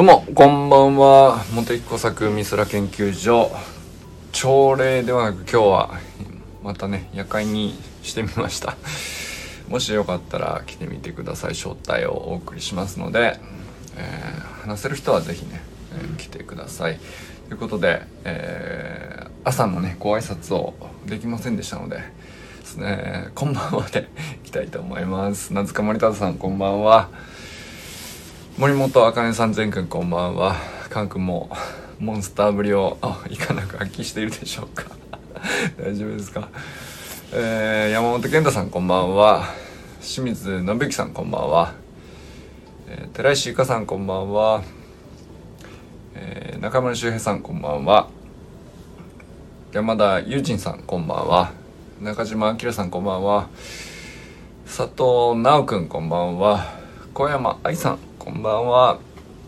どうも、こんばんは。茂木工作美空研究所。朝礼ではなく今日はまたね、夜会にしてみました。もしよかったら来てみてください。招待をお送りしますので、えー、話せる人はぜひね、えー、来てください。ということで、えー、朝のね、ご挨拶をできませんでしたので、ですね、こんばんはで いきたいと思います。夏塚森田さん、こんばんは。森本あかねさん全くんこんばんは。カン君もモンスターぶりをいかなく発揮しているでしょうか。大丈夫ですか？えー、山本健太さんこんばんは。清水信之さんこんばんは、えー、寺石ゆかさんこんばんは、えー、中村修平さんこんばんは。山田友人さんこんばんは。中島明さんこんばんは。佐藤直くんこんばんは。小山愛さんこんばんは。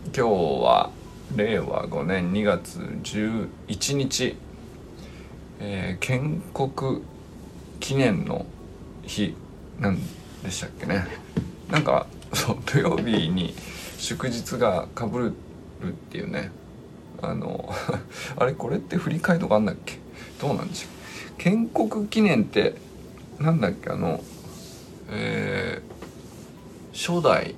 今日は令和5年2月11日、えー、建国記念の日なんでしたっけね。なんかそう土曜日に祝日がかぶるっていうね。あの あれこれって振り返るとかあんだっけ？どうなんでしょう。建国記念ってなんだっけ？あのえー、初代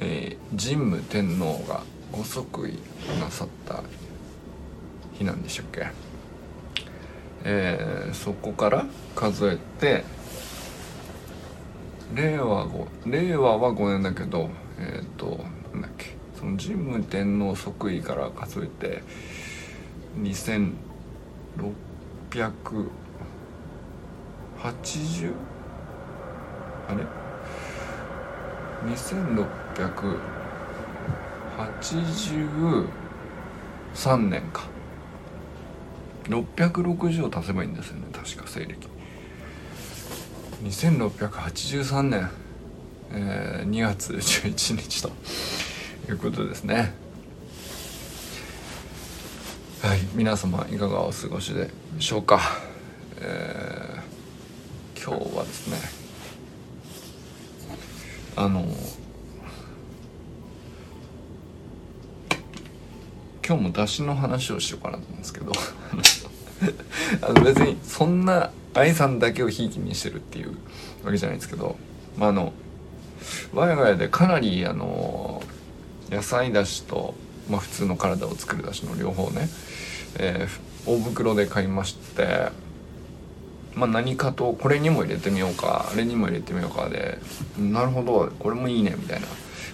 えー、神武天皇がご即位なさった日なんでしたっけ、えー、そこから数えて令和5令和は5年だけどえっ、ー、となんだっけ？その神武天皇即位から数えて2680あれ？2683年か。660を足せばいいんですよね確か西暦。2683年、えー、2月11日と。いうことですね。はい皆様いかがお過ごしでしょうか、えー、今日はですねあの今日も出汁の話をしようかなと思うんですけど。あの別にそんな愛さんだけをひいきにしてるっていうわけじゃないですけど、まあ、あの我が家でかなりあの野菜だしと、まあ、普通の体を作るだしの両方ね、えー、大袋で買いまして。まあ、何かとこれにも入れてみようかあれにも入れてみようかでなるほどこれもいいねみたいな。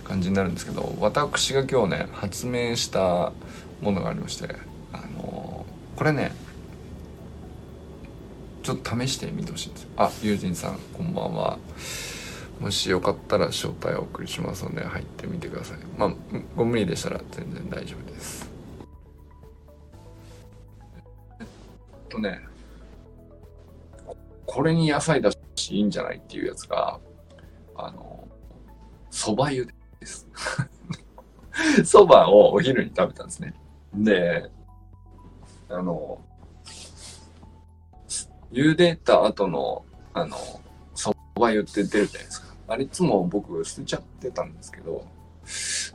感じになるんですけど私が今日ね発明したものがありましてあのー、これねちょっと試してみてほしいんですあ友人さんこんばんは。もしよかったら招待をお送りしますので入ってみてください。まあご無理でしたら全然大丈夫です。えっとねこれに野菜だしいいんじゃないっていうやつが、あの、蕎麦湯です。蕎麦をお昼に食べたんですね。で、あの、茹でた後の、あの、蕎麦湯って出るじゃないですか。あれいつも僕捨てちゃってたんですけど、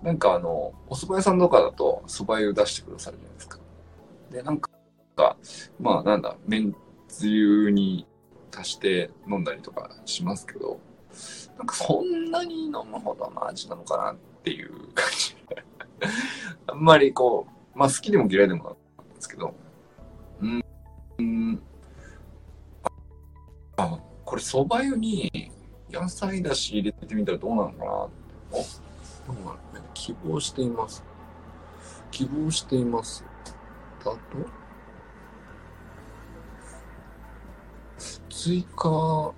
なんかあの、お蕎麦屋さんとかだと蕎麦湯出してくださるじゃないですか。で、なんか、まあなんだ、めんつゆに足して飲んだりとかしますけど、なんかそんなに飲むほどの味なのかなっていう感じ。あんまりこう、まあ好きでも嫌いでもなんですけど、うん、あ、これ蕎麦湯に野菜だし入れてみたらどうなのかなお、どうなの希望しています。希望しています。だと？追加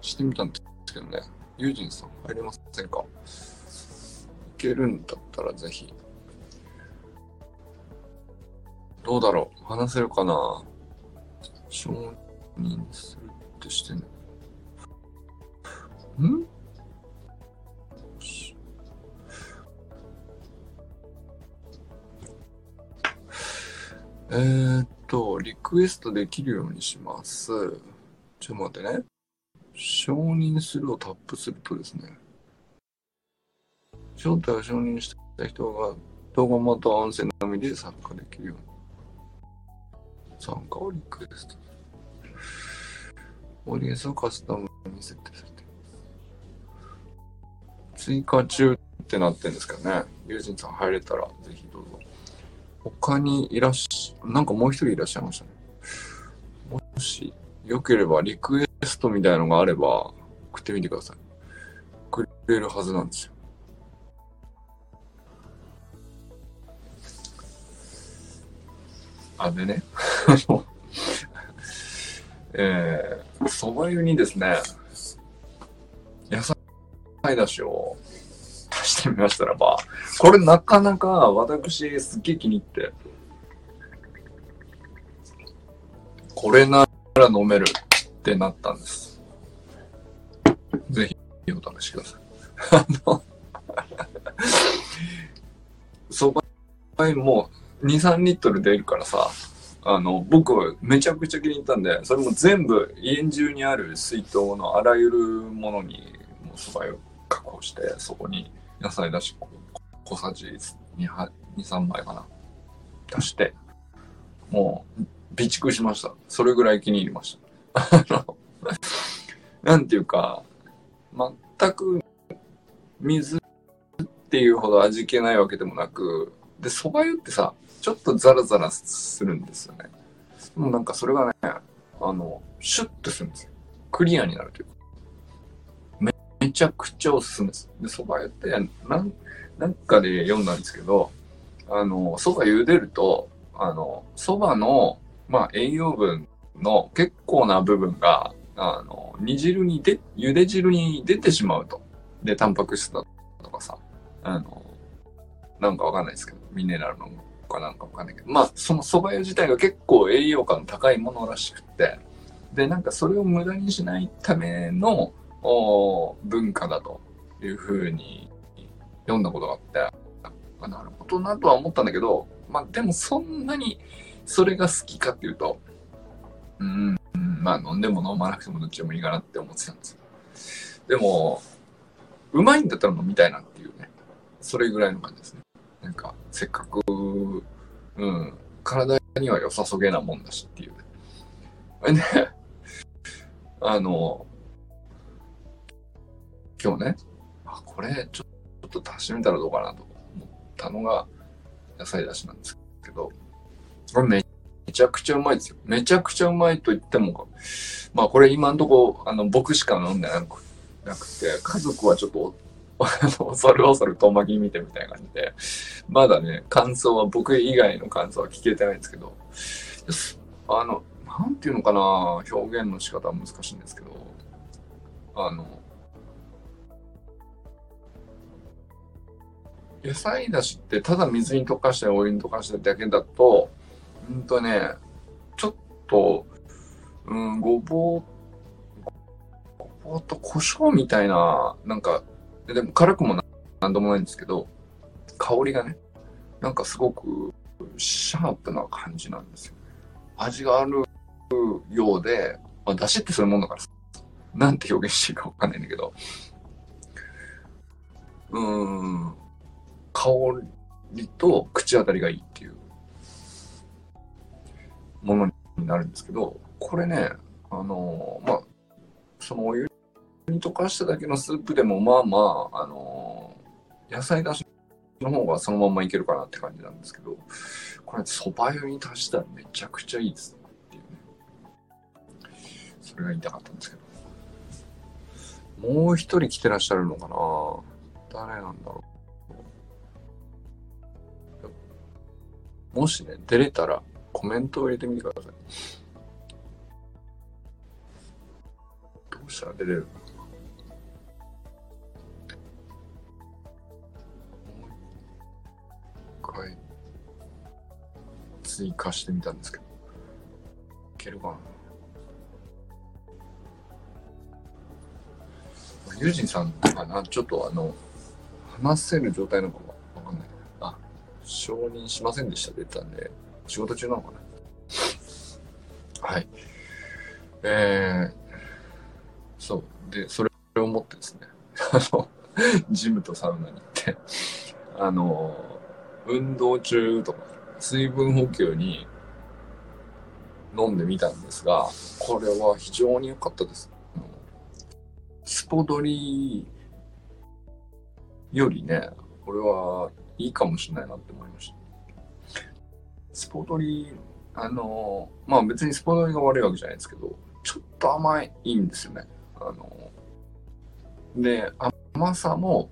してみたんですけどね。ユージンさん入れませんか？いけるんだったらぜひ。どうだろう？話せるかな？承認するってしてね。ん？えー、っと、リクエストできるようにします。ちょっと待ってね。承認するをタップするとですね、招待を承認した人が動画また音声のみで参加できるように。参加をリクエスト。オーディエンスをカスタムに設定されています追加中ってなってるんですけどね。友人さん入れたらぜひどうぞ。他にいらっしゃ、なんかもう一人いらっしゃいましたね。もしよければリクエテストみたいなのがあれば送ってみてください。くれるはずなんですよ。あ、でね、えー、蕎麦湯にですね、野菜だしを足してみましたらば、これなかなか私すっげえ気に入って、これなら飲めるってなったんです。ぜひお試しください。あの、蕎麦も2、3リットル出るからさ、あの、僕めちゃくちゃ気に入ったんで、それも全部家中にある水筒のあらゆるものに、もう蕎麦を確保して、そこに野菜だし、小さじ、2 3枚かな。出して、もう、備蓄しました。それぐらい気に入りました。あの、なんていうか、全く水っていうほど味気ないわけでもなく、で、蕎麦湯ってさ、ちょっとザラザラするんですよね。もうなんかそれがね、あの、シュッとするんですよ。クリアになるというか。めめちゃくちゃおすすめです。で、蕎麦湯って、なん、なんかで読んだんですけど、あの、蕎麦茹でると、あの、蕎麦の、まあ、栄養分の結構な部分が、あの、煮汁にで、茹で汁に出てしまうと。で、タンパク質だとかさ、あの、なんかわかんないですけど、ミネラルのかなんかわかんないけど、まあ、その蕎麦湯自体が結構栄養価の高いものらしくて、で、なんかそれを無駄にしないための文化だというふうに読んだことがあって、なるほどなとは思ったんだけど、まあでもそんなにそれが好きかっていうと、うん、まあ飲んでも飲まなくてもどっちでもいいかなって思ってたんですよ。でも、うまいんだったら飲みたいなっていうね、それぐらいの感じですね。なんか、せっかく、うん、体には良さそげなもんだしっていう。ね、あの、今日ね、あ、これちょっと足してみたらどうかなと思ったのが野菜だしなんですけど、これめちゃくちゃうまいですよ。めちゃくちゃうまいと言っても、まあこれ今んとこ、あの、僕しか飲んでなくて、家族はちょっと 恐る恐る遠巻き見てみたいな感じで、まだね、感想は、僕以外の感想は聞けてないんですけど、あの、なんていうのかな、表現の仕方は難しいんですけど、あの、野菜だしってただ水に溶かしてお湯に溶かしただけだと、うんとね、ちょっと、うん、ごぼう、ごぼうと胡椒みたいな、なんかでも辛くもなんともないんですけど、香りがね、なんかすごくシャープな感じなんですよ。味があるようで、まあ、出汁ってそういうもんだからさ、なんて表現していいかわかんないんだけど、うん、香りと口当たりがいいっていうものになるんですけど、これね、あのまあ、そのお湯に溶かしただけのスープでもまあまあ、あの、野菜だしの方がそのままいけるかなって感じなんですけど、これ蕎麦湯に足したらめちゃくちゃいいですっていうね。それが言いたかったんですけど。もう一人来てらっしゃるのかな？誰なんだろう？もしね、出れたらコメントを入れてみてください。どうしたら出れる？か回追加してみたんですけど、いけるかな？ユージンさんかなちょっとあの、話せる状態なのかわかんない。あ、承認しませんでした。ってたんで、仕事中なのかなはい。えー、そう。で、それを思ってですね、あの、ジムとサウナに行って、あの、運動中とか、水分補給に飲んでみたんですが、これは非常に良かったです。スポドリよりね、これはいいかもしれないなって思いました。スポドリ、あの、まあ別にスポドリが悪いわけじゃないですけど、ちょっと甘いんですよね。あの、で、甘さも、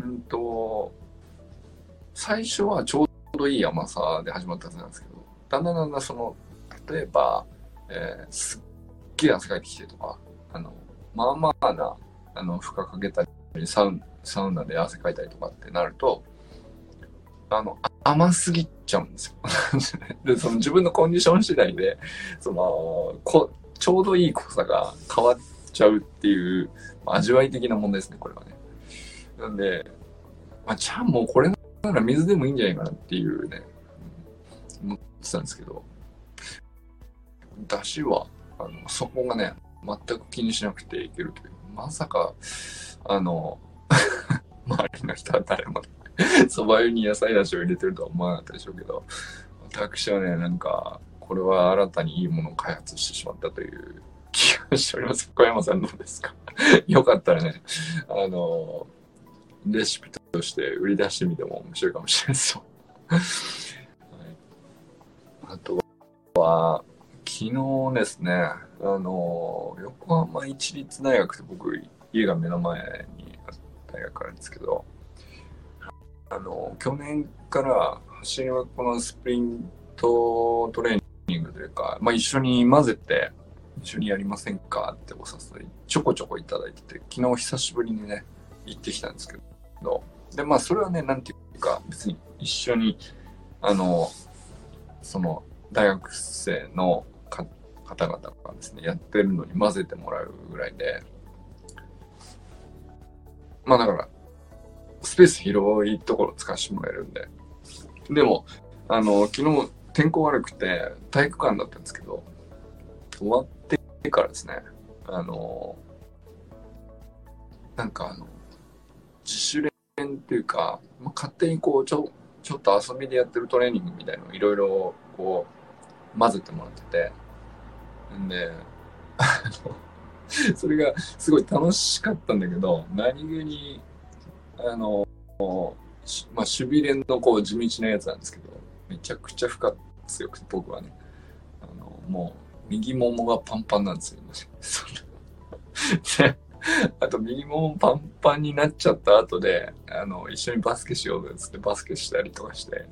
うんと、最初はちょうどいい甘さで始まったはずなんですけど、だんだんだんだんその、例えば、えー、すっげえ汗かいてきてとか、あの、まあまあな、あの、負荷かけたり、サウサウナで汗かいたりとかってなると、あの、甘すぎちゃうんですよ。で、その自分のコンディション次第で、その、こちょうどいい濃さが変わっちゃうっていう、味わい的な問題ですね、これはね。なんで、まあ、ちゃんもうこれなら水でもいいんじゃないかなっていうね、思ってたんですけど、だしは、あの、そこがね、全く気にしなくていけるという。まさか、あの、周りの人は誰も、そば湯に野菜だしを入れてるとは思わなかったでしょうけど、私はね、なんか、これは新たにいいものを開発してしまったという気がしております。小山さんどうですか？よかったらね、あの、レシピとして売り出してみても面白いかもしれないですよ。あとは、昨日ですね、あの、横浜市立大学って僕、家が目の前に大学なんですけど、あの、去年から走りはこのスプリントトレーニングというか、まあ一緒に混ぜて、一緒にやりませんかってお誘いちょこちょこいただいてて、昨日久しぶりにね、行ってきたんですけど、で、まあそれはね、なんていうか、別に一緒に、あの、その、大学生の方々がですね、やってるのに混ぜてもらうぐらいで、まあだから、スペース広いところ使わせてもらえるんで。でも、あの、昨日天候悪くて体育館だったんですけど、終わってからですね、あの、なんかあの、自主練っていうか、まあ、勝手にこう、ちょ、ちょっと遊びでやってるトレーニングみたいのをいろいろこう、混ぜてもらってて、んで、あの、それがすごい楽しかったんだけど、何気に、あの、まあ、守備練のこう地道なやつなんですけど、めちゃくちゃ負荷強くて、僕はね、あの、もう、右ももがパンパンなんですよ、で、あと右ももパンパンになっちゃった後で、あの、一緒にバスケしようぜっつってバスケしたりとかして、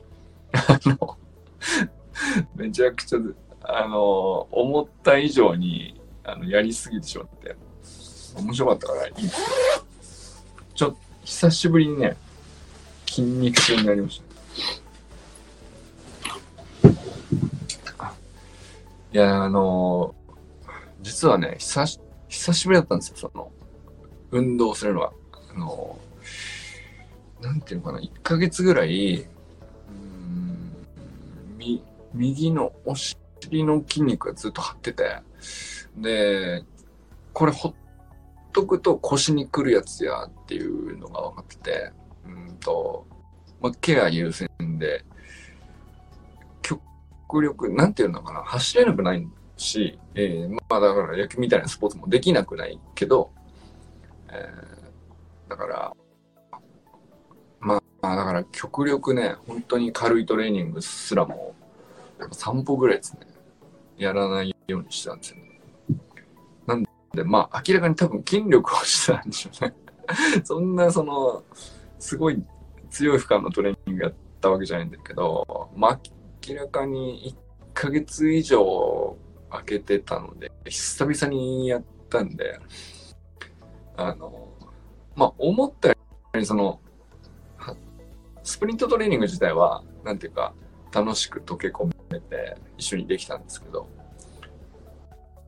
あの、めちゃくちゃあの、思った以上に、あの、やりすぎてしまって、面白かったからいいちょっと、久しぶりにね、筋肉痛になりました。いや、あの実はね、久し、久しぶりだったんですよ、その、運動するのは。あのなんていうのかな、1ヶ月ぐらい、うん、み、右のお尻尻の筋肉がずっと張ってて、で、これほっとくと腰にくるやつやっていうのが分かってて、うんと、まあ、ケア優先で、極力、なんていうのかな、走れなくないし、えー、まあだから野球みたいなスポーツもできなくないけど、えー、だから、まあだから極力ね、本当に軽いトレーニングすらも、散歩ぐらいですね。やらないようにしてたんですよ、ね。で、まあ、明らかに多分筋力をしてたんでしょうね。そんな、その、すごい強い負荷のトレーニングやったわけじゃないんだけど、まあ、明らかに1ヶ月以上空けてたので、久々にやったんで、あの、まあ、思ったより、その、スプリントトレーニング自体は、なんていうか、楽しく溶け込めて一緒にできたんですけど、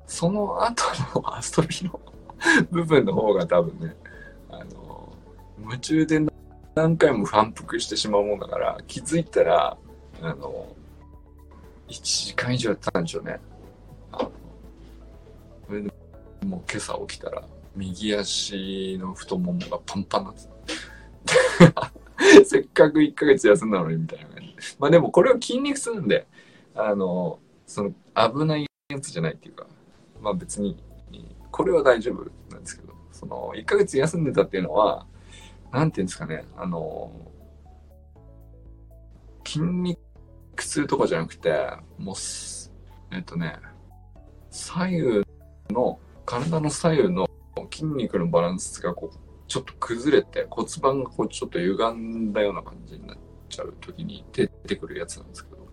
その後の遊びの部分の方が多分ね、あの、夢中で何回も反復してしまうもんだから、気づいたら、あの、1時間以上やったんでしょうね。あのそれでもう今朝起きたら、右足の太ももがパンパンなんです。せっかく1ヶ月休んだのにみたいな感じ。まあでもこれは筋肉痛なんで、あの、その危ないやつじゃないっていうか、まあ別に、これは大丈夫なんですけど、その1ヶ月休んでたっていうのは、なんていうんですかね、あの、筋肉痛とかじゃなくて、もう、えっとね、左右の、体の左右の筋肉のバランスがこう、ちょっと崩れて骨盤がこうちょっと歪んだような感じになっちゃう時に出てくるやつなんですけど。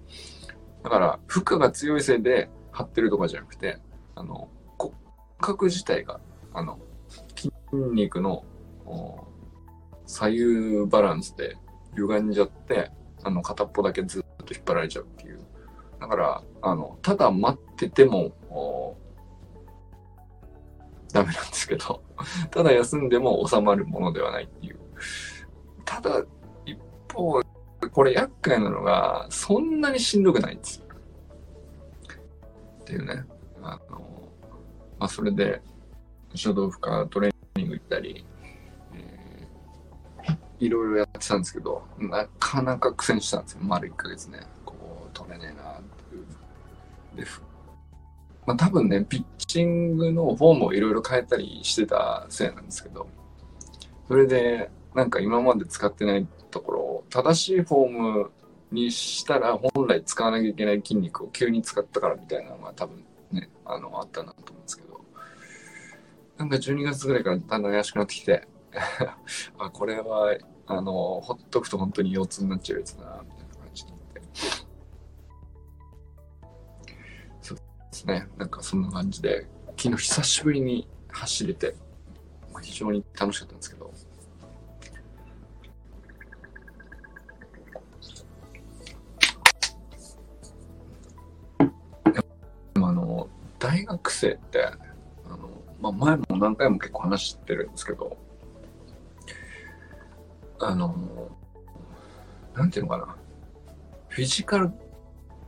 だから、負荷が強いせいで張ってるとかじゃなくて、あの、骨格自体が、あの、筋肉の左右バランスで歪んじゃって、あの、片っぽだけずっと引っ張られちゃうっていう。だから、あの、ただ待ってても、ダメなんですけど、ただ休んでも収まるものではないっていう。ただ、一方、これ厄介なのが、そんなにしんどくないんですよ。っていうね。あの、まあ、それで、書道負荷トレーニング行ったり、えー、いろいろやってたんですけど、なかなか苦戦したんですよ。丸1ヶ月ね。こう、取れねえなっていう。で、まあ、多分ね、ピッチングのフォームをいろいろ変えたりしてたせいなんですけど、それで、なんか今まで使ってないところを正しいフォームにしたら本来使わなきゃいけない筋肉を急に使ったからみたいなのが多分ね、あの、あったなと思うんですけど、なんか12月ぐらいからだんだん怪しくなってきて、あ、これは、あの、ほっとくと本当に腰痛になっちゃうやつだな、みたいな感じになって。そうですね。なんかそんな感じで、昨日久しぶりに走れて、非常に楽しかったんですけど、大学生って、あの、まあ、前も何回も結構話してるんですけど、あの、なんていうのかな、フィジカル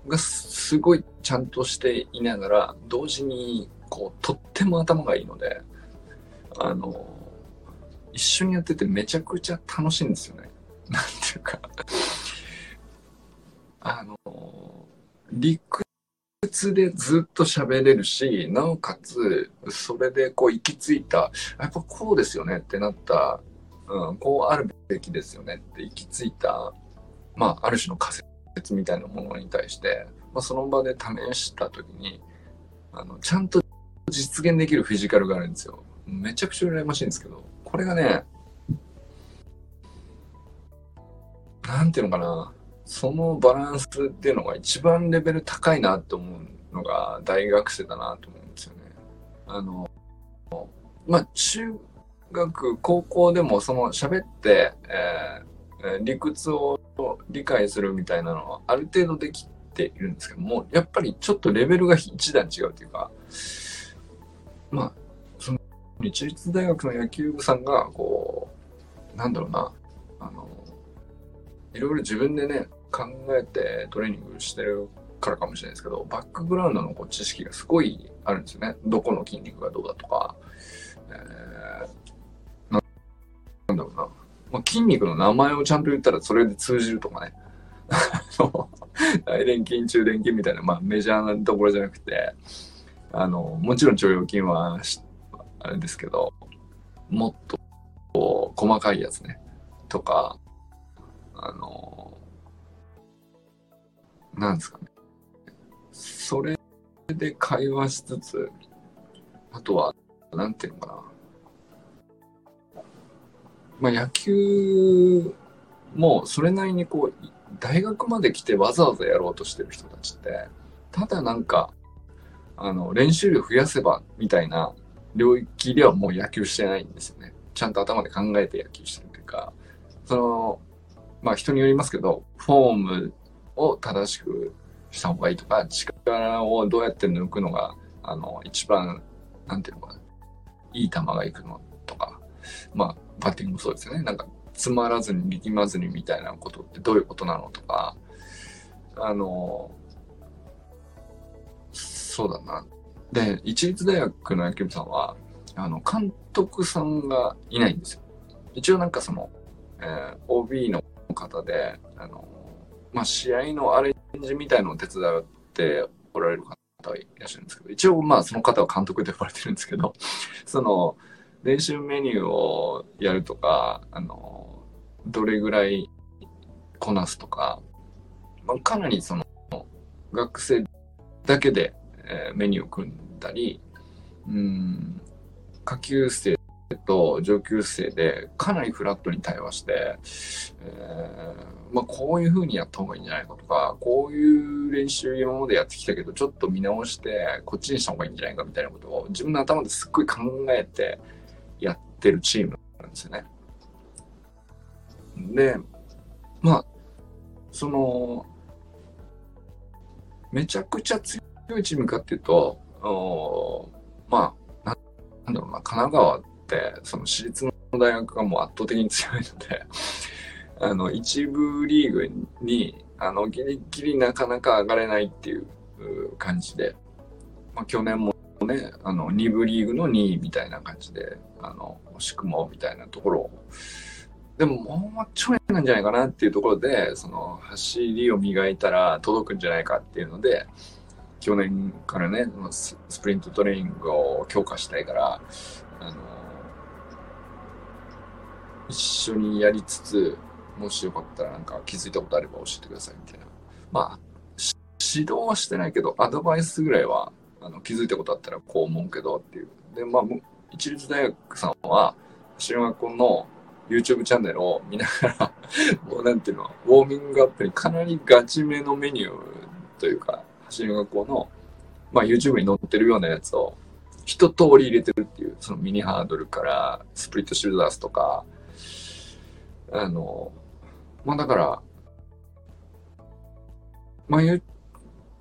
がすごいちゃんとしていながら、同時に、こう、とっても頭がいいので、あの、一緒にやっててめちゃくちゃ楽しいんですよね。なんていうかあの、理屈でずっと喋れるし、なおかつ、それでこう行き着いた、やっぱこうですよねってなった、うん、こうあるべきですよねって行き着いた、まあ、ある種の仮説みたいなものに対して、まあ、その場で試した時にあのちゃんと実現できるフィジカルがあるんですよ。めちゃくちゃ羨ましいんですけどこれがねなんていうのかなそのバランスっていうのが一番レベル高いなと思うのが大学生だなと思うんですよね。あのまあ中学高校でもその喋って、えー理屈を理解するみたいなのはある程度できているんですけども、やっぱりちょっとレベルが一段違うというか、まあ、その、日立大学の野球部さんが、こう、なんだろうな、あの、いろいろ自分でね、考えてトレーニングしてるからかもしれないですけど、バックグラウンドのこう知識がすごいあるんですよね。どこの筋肉がどうだとか、えー、なんだろうな。まあ、筋肉の名前をちゃんと言ったらそれで通じるとかね。大臀筋、中臀筋みたいな、まあメジャーなところじゃなくて、あの、もちろん腸腰筋はあれですけど、もっと細かいやつね、とか、あの、なんですかね。それで会話しつつ、あとは、なんていうのかな。まあ、野球もそれなりにこう大学まで来てわざわざやろうとしてる人たちってただなんかあの練習量増やせばみたいな領域ではもう野球してないんですよね。ちゃんと頭で考えて野球してるというかそのまあ人によりますけどフォームを正しくした方がいいとか力をどうやって抜くのがあの一番なんていうのかないい球がいくのとかまあバッティングもそうですよね。なんか、詰まらずに力まずにみたいなことってどういうことなのとか、あの、そうだな。で、一律大学の野球部さんは、あの、監督さんがいないんですよ。一応なんかその、えー、OB の方で、あの、まあ、試合のアレンジみたいのを手伝っておられる方がいらっしゃるんですけど、一応まあその方は監督で呼ばれてるんですけど、その、練習メニューをやるとか、あの、どれぐらいこなすとか、まあ、かなりその、学生だけで、えー、メニューを組んだり、うん、下級生と上級生でかなりフラットに対話して、えー、まあ、こういう風にやった方がいいんじゃないかとか、こういう練習今までやってきたけど、ちょっと見直して、こっちにした方がいいんじゃないかみたいなことを自分の頭ですっごい考えてやってるチームなんですよね。で、まあ、その、めちゃくちゃ強いチームかっていうと、まあ、なんだろうな、神奈川、その私立の大学がもう圧倒的に強いので、あの、一部リーグに、あの、ギリギリなかなか上がれないっていう感じで、まあ、去年もね、あの、2部リーグの2位みたいな感じで、あの、惜しくもみたいなところを、でももうちょいなんじゃないかなっていうところで、その走りを磨いたら届くんじゃないかっていうので、去年からね、スプリントトレーニングを強化したいから、あの、一緒にやりつつ、もしよかったらなんか気づいたことあれば教えてくださいみたいな。まあ、指導はしてないけど、アドバイスぐらいはあの気づいたことあったらこう思うけどっていう。で、まあ、一律大学さんは、橋学校の YouTube チャンネルを見ながら もうなんていうの、ウォーミングアップにかなりガチめのメニューというか、走り学校の、まあ YouTube に載ってるようなやつを一通り入れてるっていう、そのミニハードルからスプリットシュルダースとか、あの、まあだから、まあ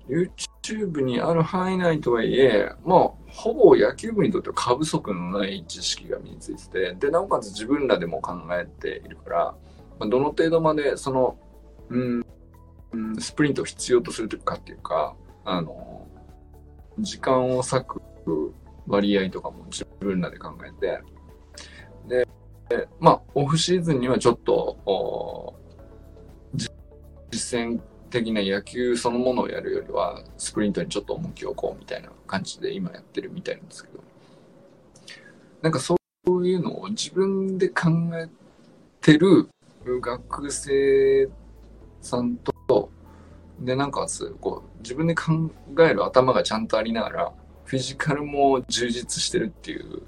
YouTube にある範囲内とはいえ、まあ、ほぼ野球部にとっては過不足のない知識が身についてて、で、なおかつ自分らでも考えているから、まあ、どの程度までその、うん、スプリントを必要とするとかっていうか、あの、時間を割く割合とかも自分らで考えて、で、まあ、オフシーズンにはちょっと、実践的な野球そのものをやるよりは、スプリントにちょっと重きを置こうみたいな感じで今やってるみたいなんですけど、なんかそういうのを自分で考えてる学生さんと、で、なんかこう、自分で考える頭がちゃんとありながら、フィジカルも充実してるっていう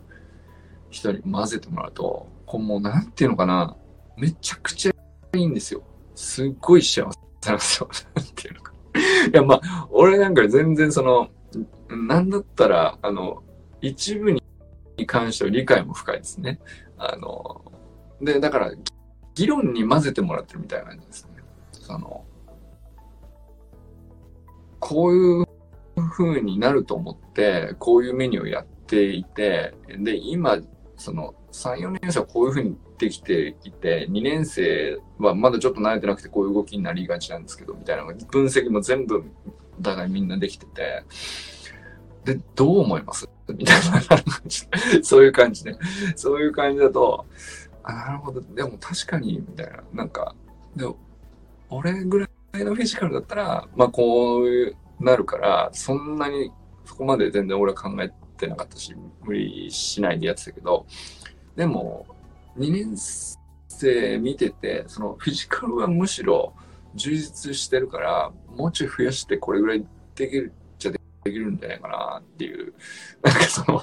人に混ぜてもらうと、こうもうなんていうのかな、めちゃくちゃいいんですよ。すっごい幸せなんですよ。なんていうのか。いや、まあ、俺なんか全然その、なんだったら、あの、一部に関しては理解も深いですね。あの、で、だから、議論に混ぜてもらってるみたいな感じですね。その、こういう風になると思って、こういうメニューをやっていて、で、今、その、3、4年生はこういう風にできていて、2年生はまだちょっと慣れてなくてこういう動きになりがちなんですけど、みたいな分析も全部お互いみんなできてて、で、どう思います？みたいな感じ。そういう感じで、そういう感じだと、あ、なるほど。でも確かに、みたいな。なんか、で、俺ぐらいのフィジカルだったら、まあこうなるから、そんなにそこまで全然俺は考えてなかったし、無理しないでやってたけど、でも、2年生見てて、そのフィジカルはむしろ充実してるから、もうちょい増やしてこれぐらいできるっちゃできるんじゃないかなっていう、なんかその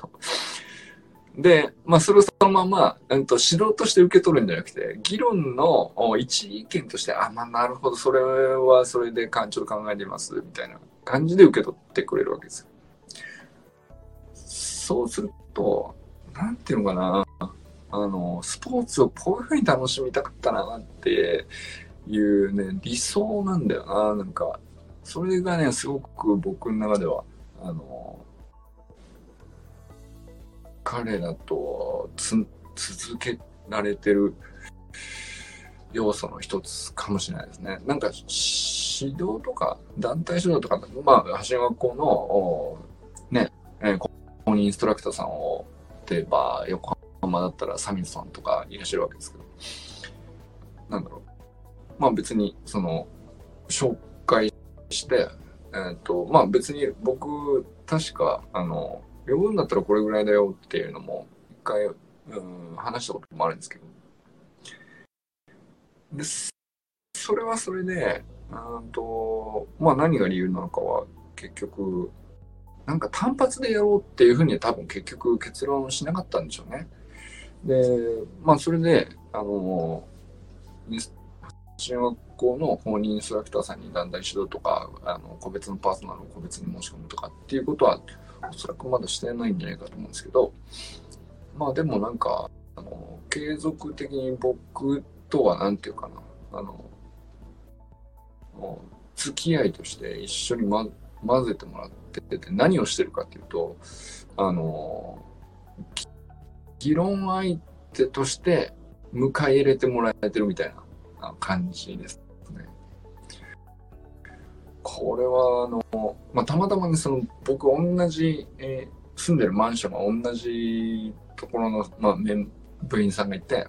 で、まあ、それをそのまま、うんと、指導として受け取るんじゃなくて、議論の一意見として、あ、まあ、なるほど、それはそれでかちょっと考えてます、みたいな感じで受け取ってくれるわけですよ。そうすると、なんていうのかな、あの、スポーツをこういうふうに楽しみたかったなっていうね、理想なんだよな、なんか。それがね、すごく僕の中では、あの、彼らとつ続けられてる要素の一つかもしれないですね。なんか、指導とか、団体指導とか、まあ、橋学校の、ね、えー、公認インストラクターさんを、例えば、横浜だったらサミンさんとかいらっしゃるわけですけど、なんだろう。まあ別に、その、紹介して、えっ、と、まあ別に僕、確か、あの、呼ぶんだったらこれぐらいだよっていうのも、一回、うん、話したこともあるんですけど。で、それはそれで、うんと、まあ何が理由なのかは結局、なんか単発でやろうっていうふうに多分結局結論しなかったんでしょうね。で、まあそれで、あの、中学校の公認インストラクターさんに団体指導とか、あの個別のパーソナルを個別に申し込むとかっていうことは、おそらくまだしてないんじゃないかと思うんですけど、まあでもなんか、あの、継続的に僕とは何て言うかな、あの、付き合いとして一緒に、ま、混ぜてもらってて何をしてるかっていうとあの議論相手として迎え入れてもらえてるみたいな感じですね。これはあの、まあ、たまたまねその僕同じ、えー、住んでるマンションが同じところの、まあ、部員さんがいて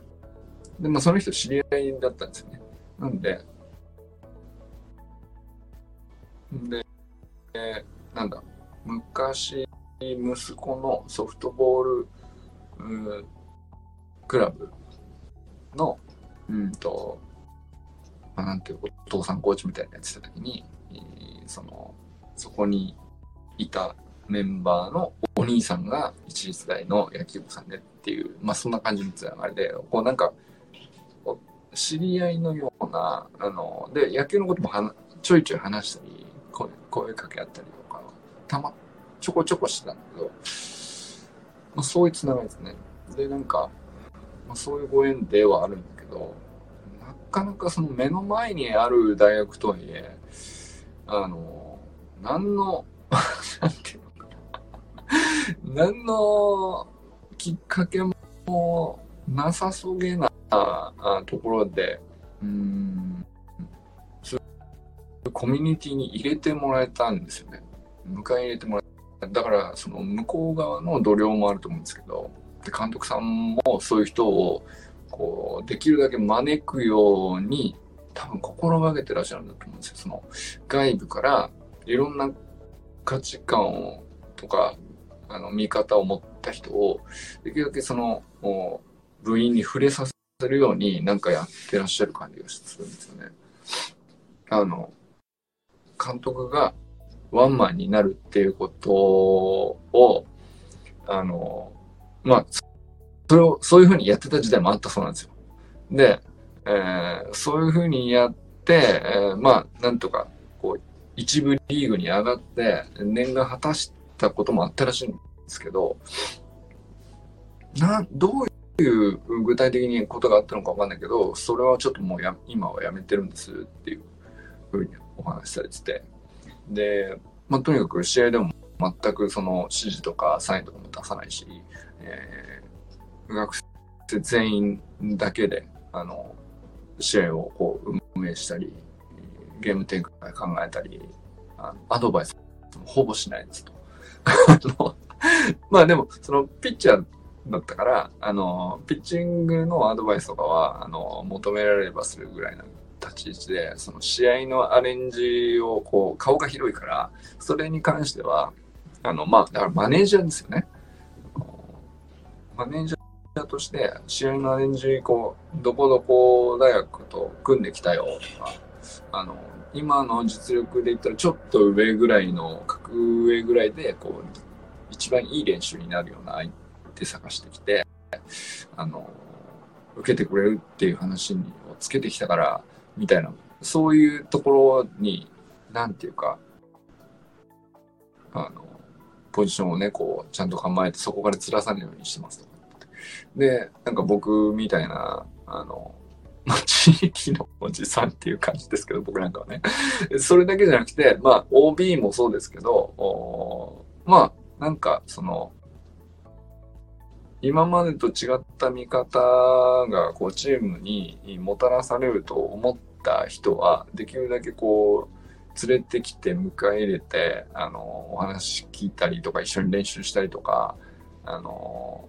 で、まあ、その人知り合いだったんですよね。なんでで、えー、なんだ、昔、息子のソフトボール、クラブの、うんと、まあ、なんていうお父さんコーチみたいなやつした時に、その、そこにいたメンバーのお兄さんが一律大の野球部さんでっていう、まあそんな感じのつながりで、こうなんか、知り合いのような、あの、で、野球のこともはちょいちょい話したり、声声かけ合ったりとか、たま、ちょこちょこしてたんだけど、まあ、そういうつながりですね。で、なんか、まあ、そういうご縁ではあるんだけど、なかなかその目の前にある大学とはいえ、あの、何の、なんていうのかな、何のきっかけもなさそげなところで、うん、コミュニティに入れてもらえたんですよね。迎え入れてもらえた。だから、その向こう側の度量もあると思うんですけど、で監督さんもそういう人を、こう、できるだけ招くように、多分心がけてらっしゃるんだと思うんですよ。その、外部からいろんな価値観を、とか、あの、見方を持った人を、できるだけその、部員に触れさせるようになんかやってらっしゃる感じがするんですよね。あの、監督がワンマンになるっていうことを、あの、まあ、それを、そういうふうにやってた時代もあったそうなんですよ。で、えー、そういうふうにやって、えー、まあ、なんとか、こう、一部リーグに上がって、念願果たしたこともあったらしいんですけど、な、どういう具体的にことがあったのかわかんないけど、それはちょっともうや、今はやめてるんですっていうふうにお話しされてて。で、まあ、とにかく試合でも全くその指示とかサインとかも出さないし、えー、学生全員だけで、あの、試合をこう運営したり、ゲーム展開考えたり、あのアドバイスもほぼしないですと。まあでも、そのピッチャーだったから、あの、ピッチングのアドバイスとかは、あの、求められればするぐらいなん立ち位置で、その試合のアレンジをこう、顔が広いから、それに関しては、あの、まあ、だからマネージャーですよね。マネージャーとして、試合のアレンジ、こう、どこどこ大学と組んできたよとか、あの、今の実力で言ったらちょっと上ぐらいの、格上ぐらいで、こう、一番いい練習になるような相手探してきて、あの、受けてくれるっていう話をつけてきたから、みたいな、そういうところに、なんていうか、あの、ポジションをね、こう、ちゃんと構えて、そこからずらさないようにしてますとか。で、なんか僕みたいな、あの、地域のおじさんっていう感じですけど、僕なんかはね。それだけじゃなくて、まあ、OB もそうですけど、まあ、なんか、その、今までと違った見方がこうチームにもたらされると思った人はできるだけこう連れてきて迎え入れてあのお話聞いたりとか一緒に練習したりとかあの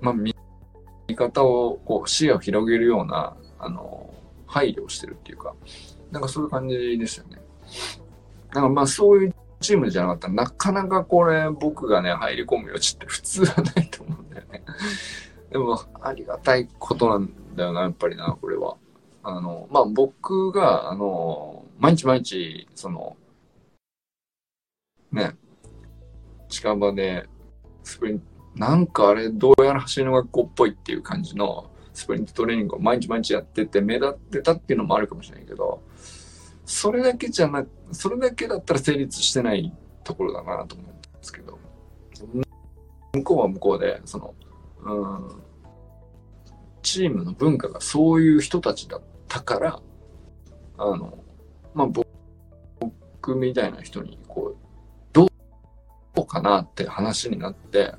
まあ見方をこう視野を広げるようなあの配慮をしてるっていうか、なんかそういう感じですよね。なんかまあそういうチームじゃなかったらなかなかこれ僕がね入り込む余地って普通はないと思うんだよね。でもありがたいことなんだよな、やっぱりな、これは。あの、まあ僕が、あの、毎日毎日、その、ね、近場でスプリント、なんかあれどうやら走りの学校っぽいっていう感じのスプリントトレーニングを毎日毎日やってて目立ってたっていうのもあるかもしれないけど、それだけじゃなく、それだけだったら成立してないところだなと思うんですけど、向こうは向こうで、その、うん、チームの文化がそういう人たちだったから、あの、まあ、僕みたいな人に、こう、どうかなって話になって、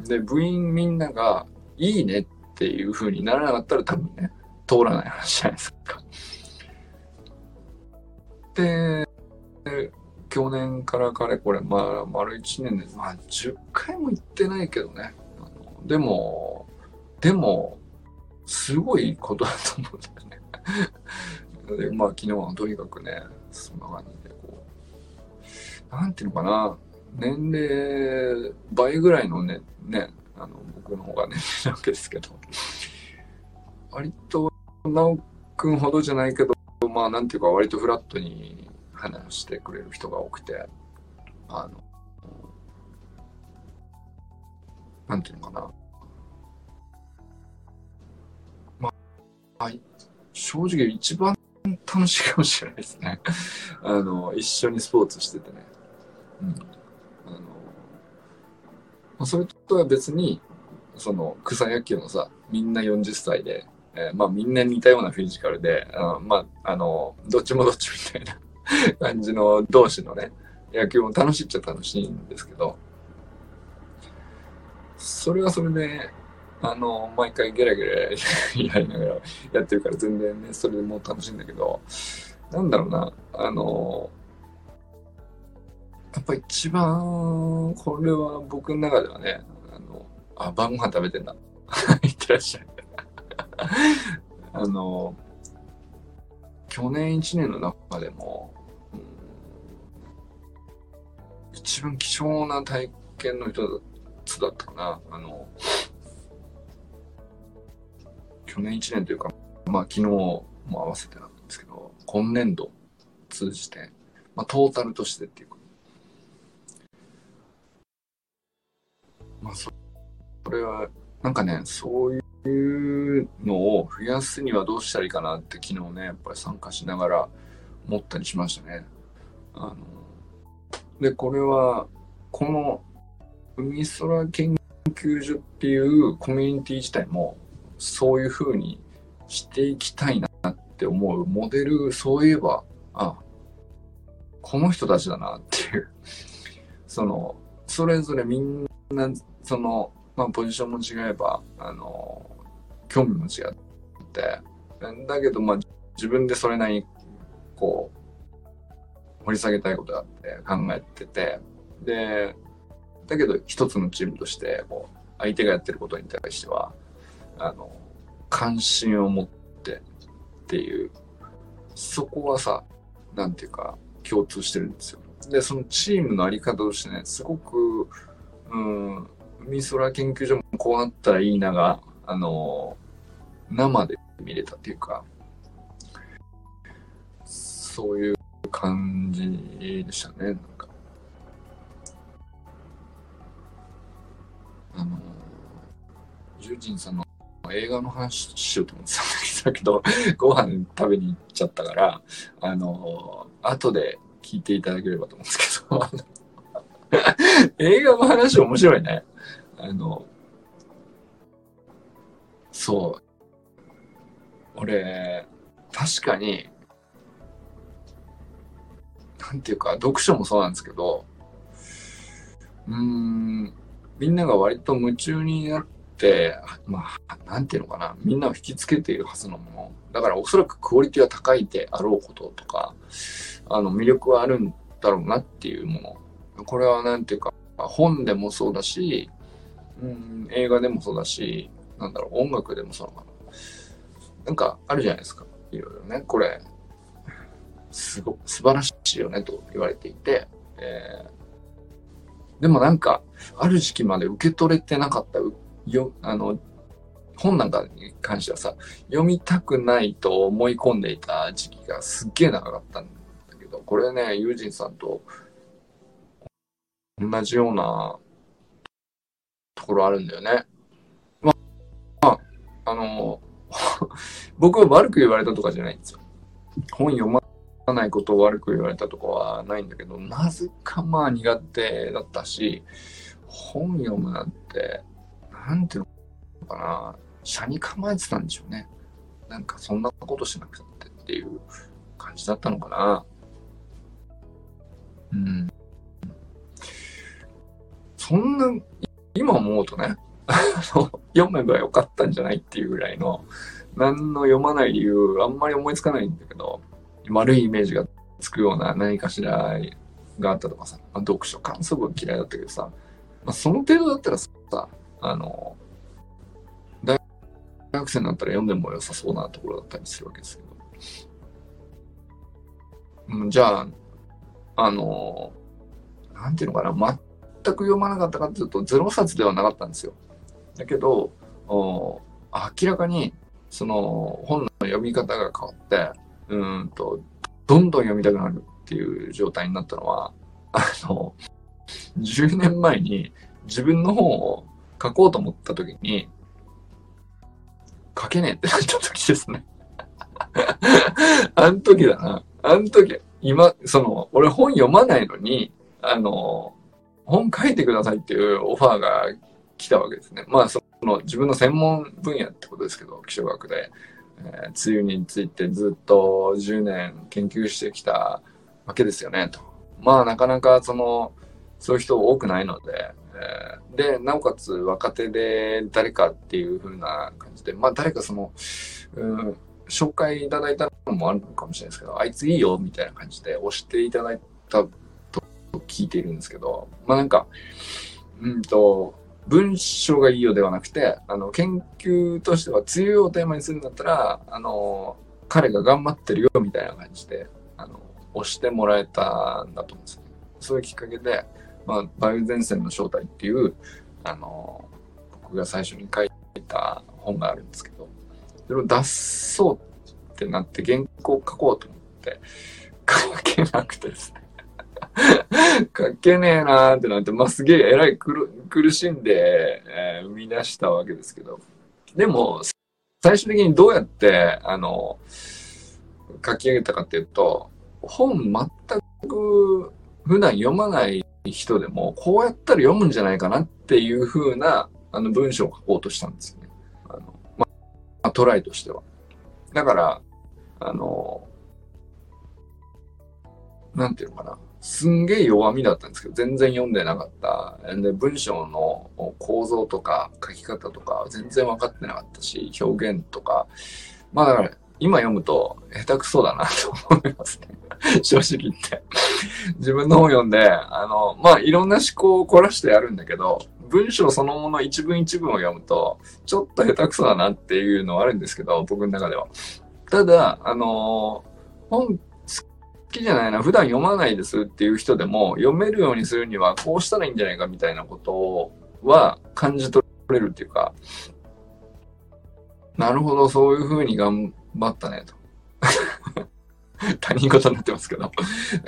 で、部員みんなが、いいねっていう風にならなかったら多分ね、通らない話じゃないですか。で、去年からかれこれ、まあ、丸1年で、まあ、10回も行ってないけどね。でも、でも、すごいことだと思うんだよね。で、まあ、昨日はとにかくね、そんな感じで、こう、なんていうのかな、年齢倍ぐらいのね、ね、あの、僕の方が年齢なわけですけど、割と、直くんほどじゃないけど、まあ、なんていうか、割とフラットに話してくれる人が多くて、あの、なんていうのかな。まあ、正直一番楽しいかもしれないですね。あの、一緒にスポーツしててね。うん。あの、まあ、それとは別に、その草野球のさ、みんな40歳で、えー、まあみんな似たようなフィジカルで、あまあ、あの、どっちもどっちみたいな 感じの同士のね、野球も楽しいっちゃ楽しいんですけど、それはそれで、あの、毎回ゲラゲラ やりながらやってるから全然ね、それでもう楽しいんだけど、なんだろうな、あの、やっぱ一番、これは僕の中ではね、あの、あ、晩ご飯食べてんだ。いってらっしゃい。あの、去年1年の中でも、うん、一番貴重な体験の一つだったかな。あの、去年1年というか、まあ昨日も合わせてなんですけど、今年度通じて、まあトータルとしてっていうか、まあそれは、なんかね、そういうていうのを増やすにはどうしたらいいかなって昨日ね、やっぱり参加しながら思ったりしましたね。あので、これは、この海空研究所っていうコミュニティ自体もそういう風にしていきたいなって思うモデル、そういえば、あ、この人たちだなっていう、その、それぞれみんな、その、まあ、ポジションも違えば、あの、興味も違って、だけど、まあ、自分でそれなりに、こう、掘り下げたいことがあって考えてて、で、だけど一つのチームとして、こう、相手がやってることに対しては、あの、関心を持ってっていう、そこはさ、なんていうか、共通してるんですよ。で、そのチームのあり方としてね、すごく、うん、海空研究所もこうなったらいいなが、あの、生で見れたっていうか、そういう感じでしたね、なんか。あの、ジュージンさんの映画の話しようと思ってたんだけど、ご飯食べに行っちゃったから、あの、後で聞いていただければと思うんですけど、映画の話面白いね。あの、そう。俺、確かに、なんていうか、読書もそうなんですけど、うん、みんなが割と夢中になって、まあ、なんていうのかな、みんなを引きつけているはずのもの。だからおそらくクオリティは高いであろうこととか、あの、魅力はあるんだろうなっていうもの。これはなんていうか、本でもそうだし、うん、映画でもそうだし、なんだろう、音楽でもそうなのかな。なんかあるじゃないですか。いろいろね、これ、すご、素晴らしいよねと言われていて、えー、でもなんか、ある時期まで受け取れてなかった、よ、あの、本なんかに関してはさ、読みたくないと思い込んでいた時期がすっげえ長かったんだけど、これね、ユージンさんと同じようなところあるんだよね。あ、の、僕は悪く言われたとかじゃないんですよ。本読まないことを悪く言われたとかはないんだけど、なぜかまあ苦手だったし、本読むなんて、なんていうのかな、車に構えてたんでしょうね。なんかそんなことしなくてっていう感じだったのかな。うん。そんな、今思うとね、読めばよかったんじゃないっていうぐらいの、何の読まない理由、あんまり思いつかないんだけど、悪いイメージがつくような何かしらがあったとかさ、読書感想文嫌いだったけどさ、まあ、その程度だったらさ、あの、大学生になったら読んでも良さそうなところだったりするわけですけど。うん、じゃあ、あの、なんていうのかな、全く読まなかったかっていうと、ゼロ冊ではなかったんですよ。だけど、明らかに、その本の読み方が変わって、うんと、どんどん読みたくなるっていう状態になったのは、あの、10年前に自分の本を書こうと思った時に、書けねえってなった時ですね。あん時だな。あん時、今、その、俺本読まないのに、あの、本書いてくださいっていうオファーが来たわけですね。まあ、その自分の専門分野ってことですけど、気象学で。えー、梅雨についてずっと10年研究してきたわけですよね、と。まあ、なかなかその、そういう人多くないので、えー、で、なおかつ若手で誰かっていう風な感じで、まあ誰かその、うん、紹介いただいたのもあるのかもしれないですけど、あいついいよみたいな感じで押していただいたと聞いているんですけど、まあなんか、うんと、文章がいいよではなくて、あの、研究としては梅雨をテーマにするんだったら、あの、彼が頑張ってるよみたいな感じで、あの、押してもらえたんだと思うんですよ、そういうきっかけで、まあ、梅雨前線の正体っていう、あの、僕が最初に書いた本があるんですけど、それを出そうってなって原稿を書こうと思って、書けなくてですね。書けねえなーってなって、まあ、すげえ偉い苦しんで、えー、生み出したわけですけど。でも、最終的にどうやって、あの、書き上げたかっていうと、本全く普段読まない人でも、こうやったら読むんじゃないかなっていう風な、あの、文章を書こうとしたんですよね。あの、まあ、トライとしては。だから、あの、なんていうのかな。すんげえ弱みだったんですけど、全然読んでなかった。で、文章の構造とか書き方とか全然分かってなかったし、表現とか。まあだから、今読むと下手くそだなと思いますね。正直言って。自分の本読んで、あの、まあいろんな思考を凝らしてやるんだけど、文章そのもの一文一文を読むと、ちょっと下手くそだなっていうのはあるんですけど、僕の中では。ただ、あの本きじゃないな、普段読まないですっていう人でも、読めるようにするにはこうしたらいいんじゃないかみたいなことは感じ取れるっていうか、なるほど、そういう風に頑張ったね、と。他人事になってますけど、なん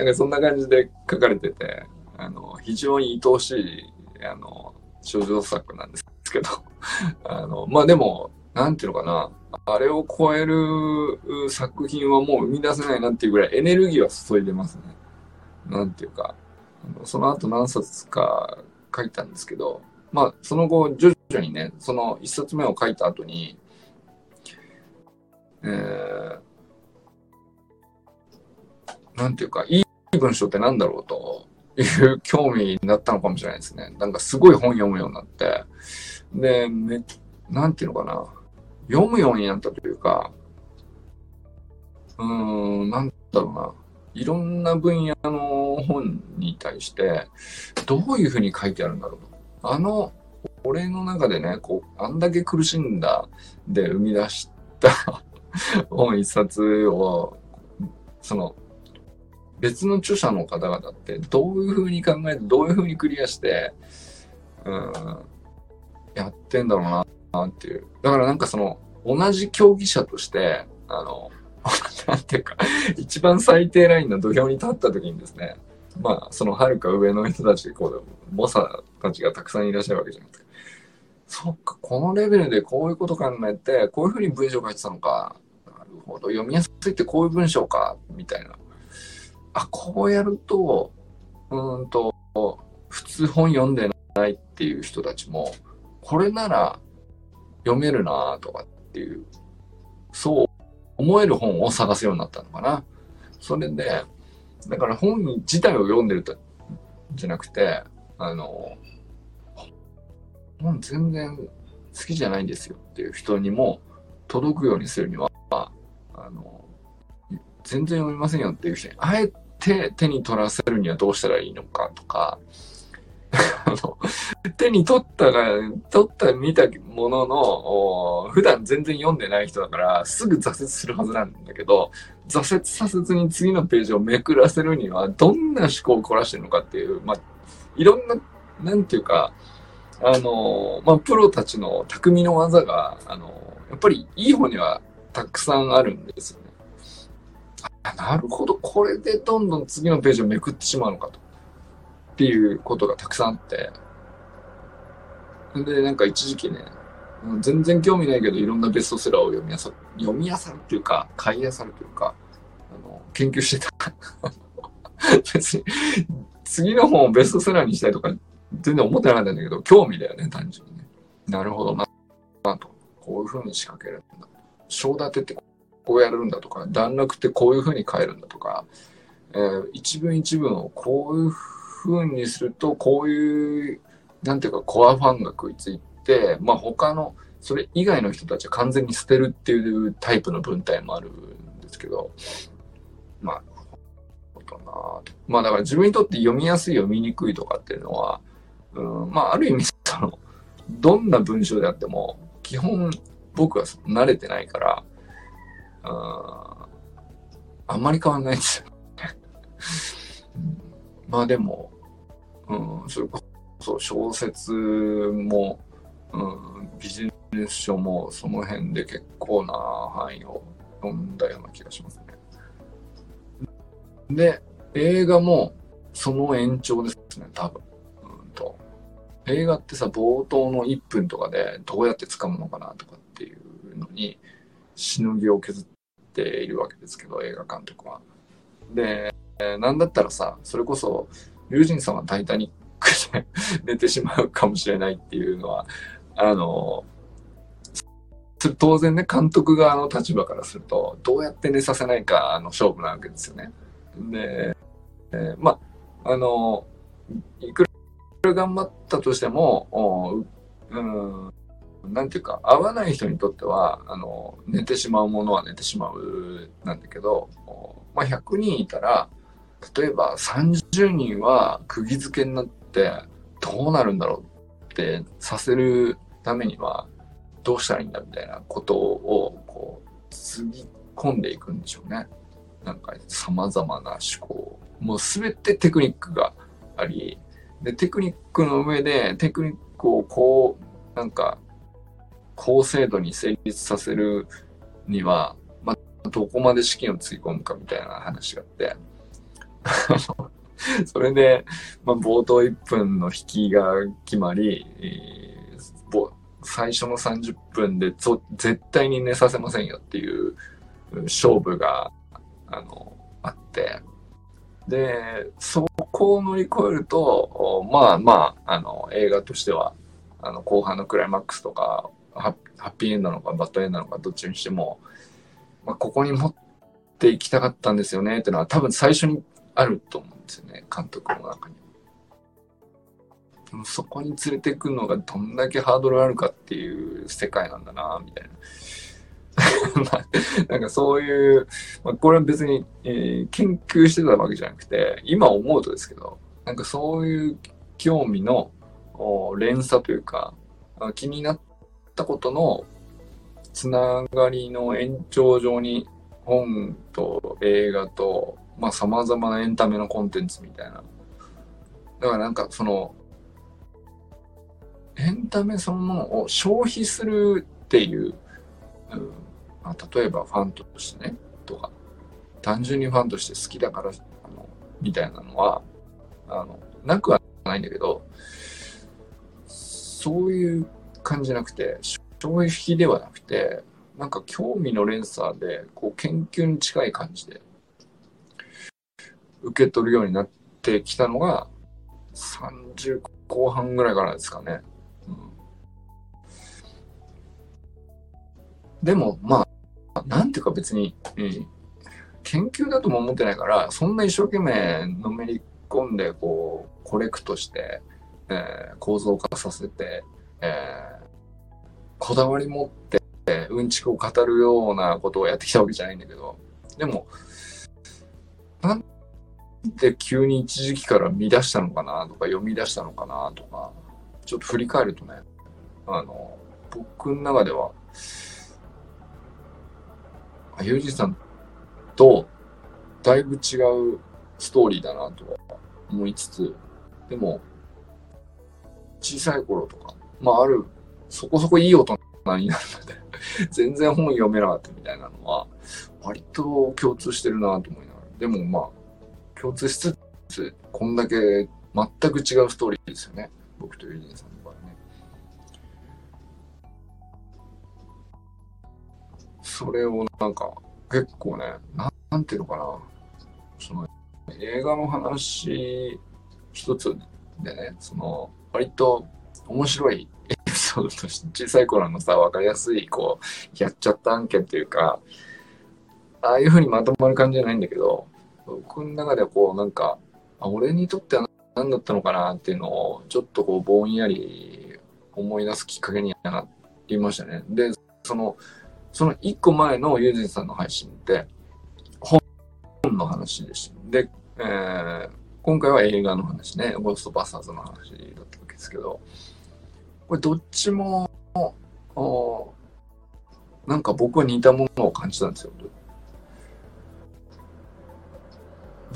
かそんな感じで書かれてて、あの、非常に愛おしい、あの、少女作なんですけど、あの、まあでも、なんていうのかな、あれを超える作品はもう生み出せないなっていうぐらいエネルギーは注いでますね。なんていうか、その後何冊か書いたんですけど、まあ、その後、徐々にね、その一冊目を書いた後に、えー、なんていうか、いい文章ってなんだろうという興味になったのかもしれないですね。なんかすごい本読むようになって、で、め、なんていうのかな。読むようになったというか、うーん、なんだろうな。いろんな分野の本に対して、どういうふうに書いてあるんだろうと。あの、俺の中でね、こう、あんだけ苦しんだで生み出した 本一冊を、その、別の著者の方々ってどういうふうに考えて、どういうふうにクリアして、うん、やってんだろうなっていう。だからなんかその、同じ競技者として、あの、なんていうか、一番最低ラインの土俵に立った時にですね、まあ、その遥か上の人たち、こう、猛者たちがたくさんいらっしゃるわけじゃないですか。そっか、このレベルでこういうこと考えて、こういうふうに文章書いてたのか。なるほど、読みやすいってこういう文章か、みたいな。あ、こうやると、うんと、普通本読んでないっていう人たちも、これなら読めるなとかっていう、そう思える本を探すようになったのかな。それで、だから本自体を読んでると、じゃなくて、あの、本全然好きじゃないんですよっていう人にも届くようにするには、あの、全然読みませんよっていう人に、あえて手に取らせるにはどうしたらいいのかとか、あの、手に取ったが、取った見たものの、普段全然読んでない人だから、すぐ挫折するはずなんだけど、挫折させずに次のページをめくらせるには、どんな思考を凝らしてるのかっていう、まあ、いろんな、なんていうか、あの、まあ、プロたちの匠の技が、あの、やっぱりいい方にはたくさんあるんですよね。あ、なるほど、これでどんどん次のページをめくってしまうのかと。っていうことがたくさんあって。で、なんか一時期ね、全然興味ないけど、いろんなベストセラーを読みやさ、読みやさるっていうか、買いやさるというか、あの、研究してた。別に、次の本をベストセラーにしたいとか、全然思ってなかったんだけど、興味だよね、単純にね。なるほどな、なと。こういう風に仕掛けるんだ。章立てってこうやるんだとか、段落ってこういう風に変えるんだとか、えー、一文一文をこういう風にすると、こういう、なんていうか、コアファンが食いついて、まあ他の、それ以外の人たちは完全に捨てるっていうタイプの文体もあるんですけど、まあ、なまあだから自分にとって読みやすい読みにくいとかっていうのは、うん、まあある意味その、どんな文章であっても、基本僕は慣れてないから、ああんまり変わんないんですよね。まあでも、うん、それこそ小説も、うん、ビジネス書もその辺で結構な範囲を読んだような気がしますね。で、映画もその延長ですね、多分。うんと映画ってさ、冒頭の1分とかでどうやって掴むのかなとかっていうのに、しのぎを削っているわけですけど、映画監督は。で、えなんだったらさ、それこそ、友人さんはタイタニックで 寝てしまうかもしれないっていうのは、あの、当然ね、監督側の立場からすると、どうやって寝させないかの勝負なわけですよね。で、えー、まあ、あの、いくら頑張ったとしても、うん、なんていうか、合わない人にとっては、あの、寝てしまうものは寝てしまうなんだけど、まあ、100人いたら、例えば30人は釘付けになってどうなるんだろうってさせるためにはどうしたらいいんだみたいなことをこうつぎ込んでいくんでしょうね。なんか様々な思考。もうすべてテクニックがあり、で、テクニックの上でテクニックをこう、なんか高精度に成立させるには、まあ、どこまで資金をつぎ込むかみたいな話があって、それで、まあ、冒頭1分の引きが決まり、えー、最初の30分で絶対に寝させませんよっていう勝負が、あの、あって、で、そこを乗り越えると、まあまあ、あの、映画としては、あの、後半のクライマックスとか、ハッピーエンドなのかバッドエンドなのかどっちにしても、まあ、ここに持っていきたかったんですよねっていうのは多分最初にあると思うんですよね、監督の中に。でもそこに連れてくのがどんだけハードルあるかっていう世界なんだな、みたいな。なんかそういう、まあ、これは別に、えー、研究してたわけじゃなくて、今思うとですけど、なんかそういう興味の連鎖というか、気になったことのつながりの延長上に本と映画と、まあ様々なエンタメのコンテンツみたいな。だからなんかその、エンタメそのものを消費するっていう、うんまあ、例えばファンとしてね、とか、単純にファンとして好きだから、あの、みたいなのは、あの、なくはないんだけど、そういう感じなくて、消費ではなくて、なんか興味の連鎖で、こう研究に近い感じで、受け取るようになってきたのが、30後半ぐらいからですかね。うん、でも、まあ、なんていうか別に、うん、研究だとも思ってないから、そんな一生懸命のめり込んで、こう、コレクトして、えー、構造化させて、えー、こだわり持ってうんちくを語るようなことをやってきたわけじゃないんだけど、でも、なんで急に一時期から見出したのかなとか読み出したのかなとか、ちょっと振り返るとね、あの、僕の中では、あゆうじさんとだいぶ違うストーリーだなとは思いつつ、でも、小さい頃とか、まあある、そこそこいい大人になるので 全然本読めなかったみたいなのは、割と共通してるなと思いながら。でもまあ、共通しつつ、こんだけ全く違うストーリーですよね。僕とユージンさんの場合ね。それをなんか、結構ね、なんていうのかな。その、映画の話一つでね、その、割と面白いエピソードとして小さい頃のさ、わかりやすい、こう、やっちゃった案件というか、ああいうふうにまとまる感じじゃないんだけど、僕の中ではこう、なんか、あ俺にとっては何だったのかなっていうのを、ちょっとこう、ぼんやり思い出すきっかけになりましたね。で、その、その一個前のユージンさんの配信って、本の話でした。で、えー、今回は映画の話ね、ゴーストバスターズの話だったわけですけど、これどっちも、なんか僕は似たものを感じたんですよ。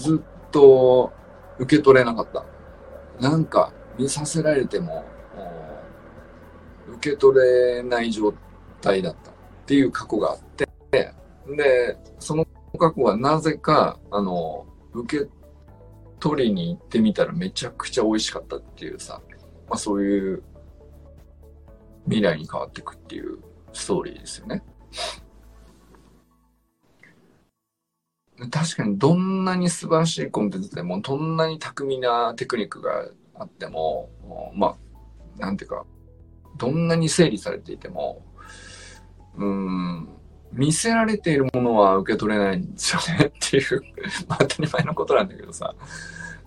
ずっと受け取れなかった。なんか見させられても、受け取れない状態だったっていう過去があって、で、その過去はなぜか、あの、受け取りに行ってみたらめちゃくちゃ美味しかったっていうさ、まあそういう未来に変わっていくっていうストーリーですよね。確かにどんなに素晴らしいコンテンツでも、どんなに巧みなテクニックがあっても、まあ、なんていうか、どんなに整理されていても、うん、見せられているものは受け取れないんですよねっていう 当たり前のことなんだけどさ。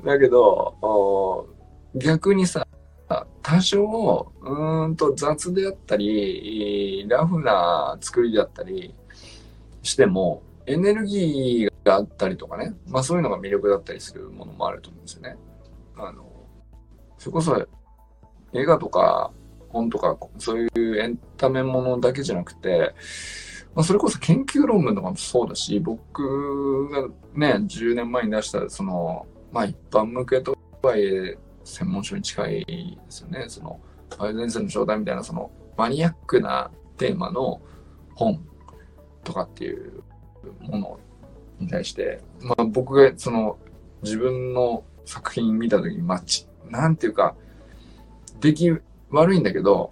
だけど、逆にさ、多少、うんと雑であったり、ラフな作りであったりしても、エネルギーがあったりとかね、まあそういうのが魅力だったりするものもあると思うんですよね。あの、それこそ映画とか本とか、そういうエンタメものだけじゃなくて、まあ、それこそ研究論文とかもそうだし、僕がね、10年前に出したその、まあ一般向けとはいえ、専門書に近いですよね。その、バイオ前線の状態みたいな、その、マニアックなテーマの本とかっていうものに対して、まあ僕がその、自分の作品見たときに、まあ、ち、なんていうか、出来悪いんだけど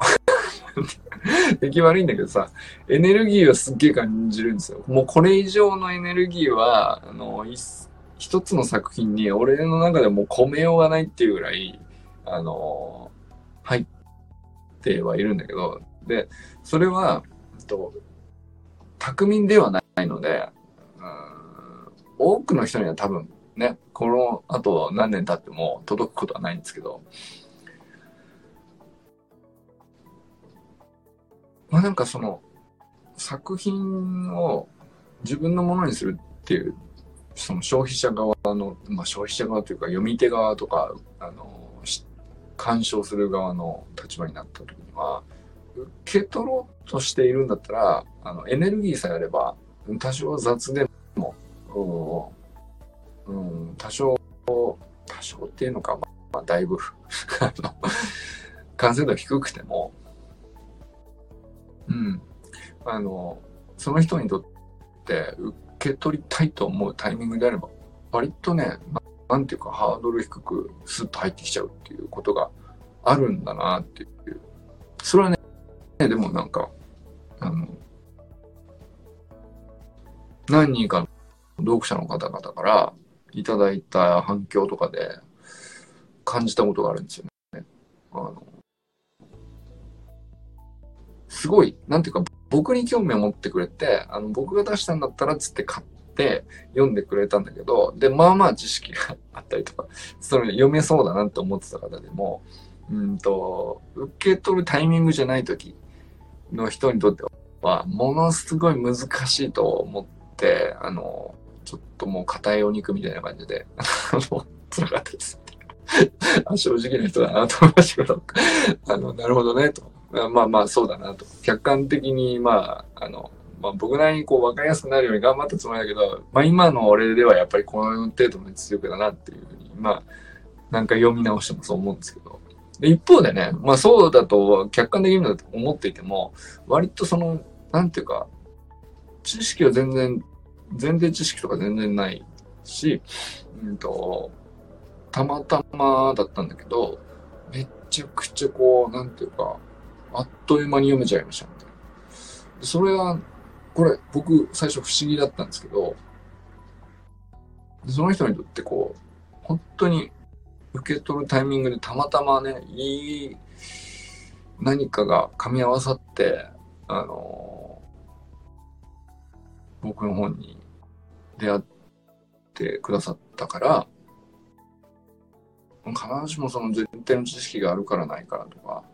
出来悪いんだけどさ、エネルギーはすっげえ感じるんですよ。もうこれ以上のエネルギーは、あの、一つの作品に俺の中でも込めようがないっていうぐらい、あの入ってはいるんだけど、で、それは、えっと、巧みではないので、多くの人には多分ね、この後何年経っても届くことはないんですけど、まあなんかその作品を自分のものにするっていうその消費者側の、まあ、消費者側というか読み手側とかあの鑑賞する側の立場になった時には受け取ろうとしているんだったら、あの、エネルギーさえあれば、多少雑でも、う。ん、多少、多少っていうのか、まあ、だいぶ あの、完成度低くても、うん、あの、その人にとって受け取りたいと思うタイミングであれば、割とね、なんていうかハードル低くスッと入ってきちゃうっていうことがあるんだなっていう。それはね、でもなんか、あの、何人かの読者の方々からいただいた反響とかで感じたことがあるんですよね。あのすごい、なんていうか、僕に興味を持ってくれて、あの、僕が出したんだったらつって買って読んでくれたんだけど、で、まあまあ知識があったりとか、それ読めそうだなって思ってた方でも、うんと、受け取るタイミングじゃない時の人にとっては、ものすごい難しいと思って、あの、ちょっともう硬いお肉みたいな感じで、あの、辛かったです。正直な人だなと思いましたけど、あの、なるほどね、と。まあまあそうだなと。客観的に、まあ、あの、まあ僕なりにこう分かりやすくなるように頑張ったつもりだけど、まあ今の俺ではやっぱりこの程度の実力だなっていうふうに、まあ、なんか読み直してもそう思うんですけど。で一方でね、まあそうだと客観的に思っていても、割とその、なんていうか、知識は全然、前提知識とか全然ないし、うんと、たまたまだったんだけど、めちゃくちゃこう、なんていうか、あっという間に読めちゃいましたみたいな。それは、これ、僕、最初不思議だったんですけど、その人にとってこう、本当に受け取るタイミングでたまたまね、いい何かが噛み合わさって、あの僕の本に出会ってくださったから、必ずしもその前提の知識があるからないからとか、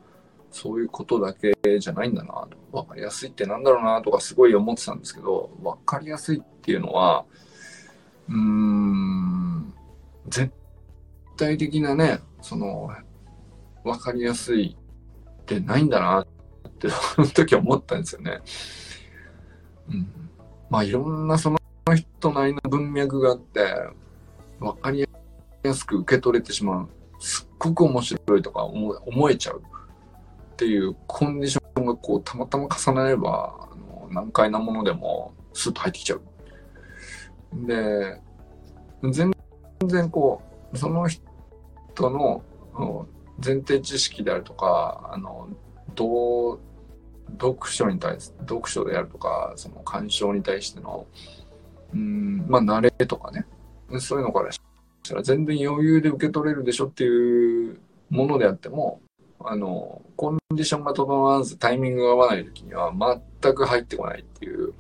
そういうことだけじゃないんだなと。わかりやすいってなんだろうなとかすごい思ってたんですけど、わかりやすいっていうのは、うーん、絶対的なね、その、わかりやすいってないんだなって、その時思ったんですよね。うん。まあいろんなそのの人なりの文脈があって、わかりやすく受け取れてしまう。すっごく面白いとか思えちゃう。っていうコンディションがこうたまたま重なればあの難解なものでもスッと入ってきちゃう。で全然こうその人の前提知識であるとかあのどう読書に対して読書であるとかその鑑賞に対してのうんまあ慣れとかねそういうのからしたら全然余裕で受け取れるでしょっていうものであってもあの、コンディションが整わずタイミングが合わない時には全く入ってこないっていう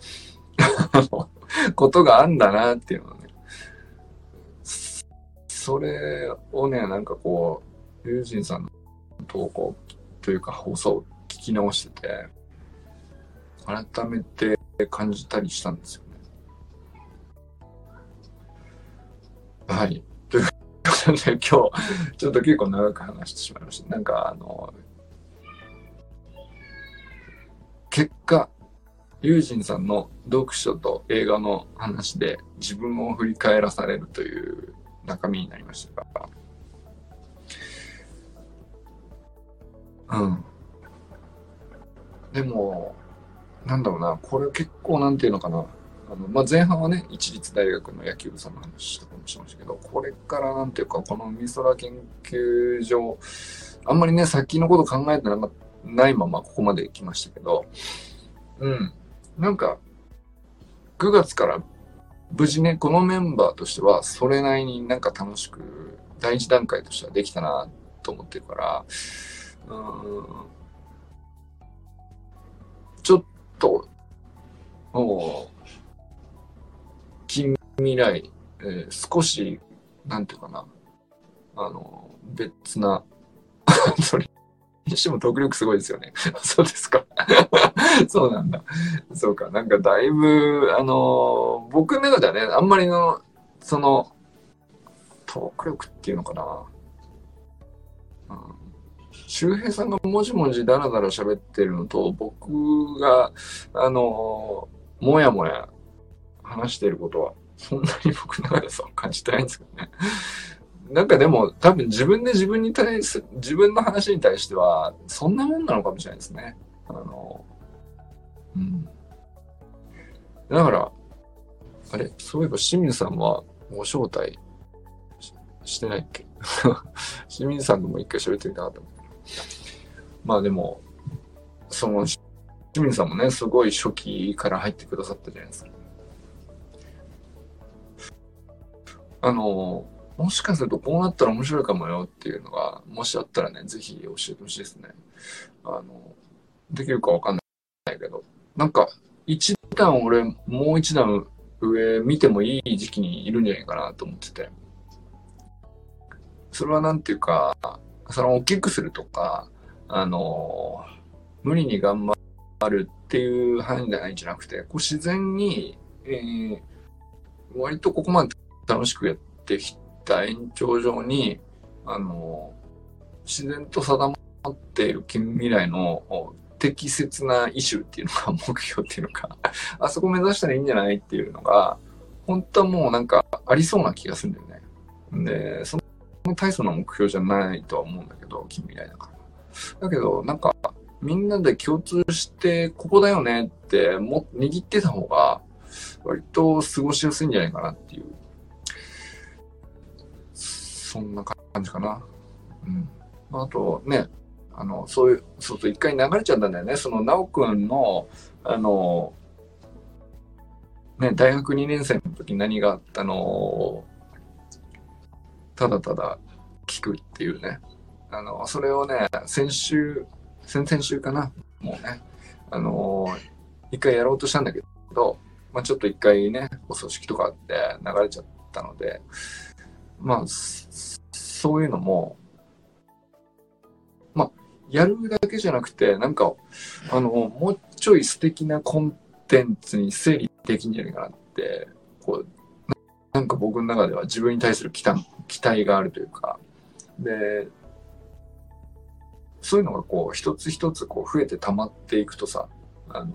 ことがあんだなっていうのはね。それをね、なんかこう、ユージンさんの投稿というか放送を聞き直してて、改めて感じたりしたんですよはい。という今日、ちょっと結構長く話してしまいました。なんか、あの、結果、ユージンさんの読書と映画の話で自分を振り返らされるという中身になりましたが、うん。でも、なんだろうな、これ結構なんていうのかな、あの、まあ、前半はね、一律大学の野球部さんの話とかもしましたけど、これからなんていうか、この美空研究所、あんまりね、先のこと考えてないままここまで来ましたけど、うん。なんか、9月から無事ね、このメンバーとしては、それなりになんか楽しく、第一段階としてはできたなと思ってるから、うん、ちょっと、もう、近未来、えー、少し、なんていうかな、あの、別な、それにしても特力すごいですよね。そうですか。そうなんだ。そうか。なんかだいぶ、あの、僕の中ではね、あんまりの、その、トーク力っていうのかな。うん、周平さんがもじもじだらだら喋ってるのと、僕が、あの、もやもや話してることは、そんなに僕の中でそう感じてないんですけどね。なんかでも、多分自分で自分に対す、自分の話に対しては、そんなもんなのかもしれないですね。あの、うん。だから、あれ？そういえば清水さんはご招待してないっけ？清水さんとも一回喋ってみたかったまあでも、その、清水さんもね、すごい初期から入ってくださったじゃないですか。あの、もしかするとこうなったら面白いかもよっていうのが、もしあったらね、ぜひ教えてほしいですね。あの、できるかわかんないけど、なんか、一段俺、もう一段上見てもいい時期にいるんじゃないかなと思ってて。それはなんていうか、その大きくするとか、あの、無理に頑張るっていう範囲じゃないんじゃなくて、こう自然に、えー、割とここまで楽しくやってきた延長上に、あの、自然と定まっている近未来の適切なイシューっていうのか、目標っていうのか、あそこ目指したらいいんじゃないっていうのが、本当はもうなんかありそうな気がするんだよね。で、その大層な目標じゃないとは思うんだけど、近未来だから。だけど、なんか、みんなで共通して、ここだよねっても握ってた方が、割と過ごしやすいんじゃないかなっていう、そんな感じかな。うん。あとね、あの、そういう、そうそう、一回流れちゃったんだよね。その、なおくんの、あの、ね、大学2年生の時何があったの、ただただ聞くっていうね。あの、それをね、先週、先々週かな、もうね、あの一回やろうとしたんだけど、まあちょっと一回ね、お葬式とかあって流れちゃったので、まあ、そういうのも、まあ、やるだけじゃなくて、なんか、あの、もうちょい素敵なコンテンツに整理できんじゃないかなって、こう、なんか僕の中では自分に対する期待期待があるというか、で、そういうのがこう、一つ一つこう増えて溜まっていくとさ、あの、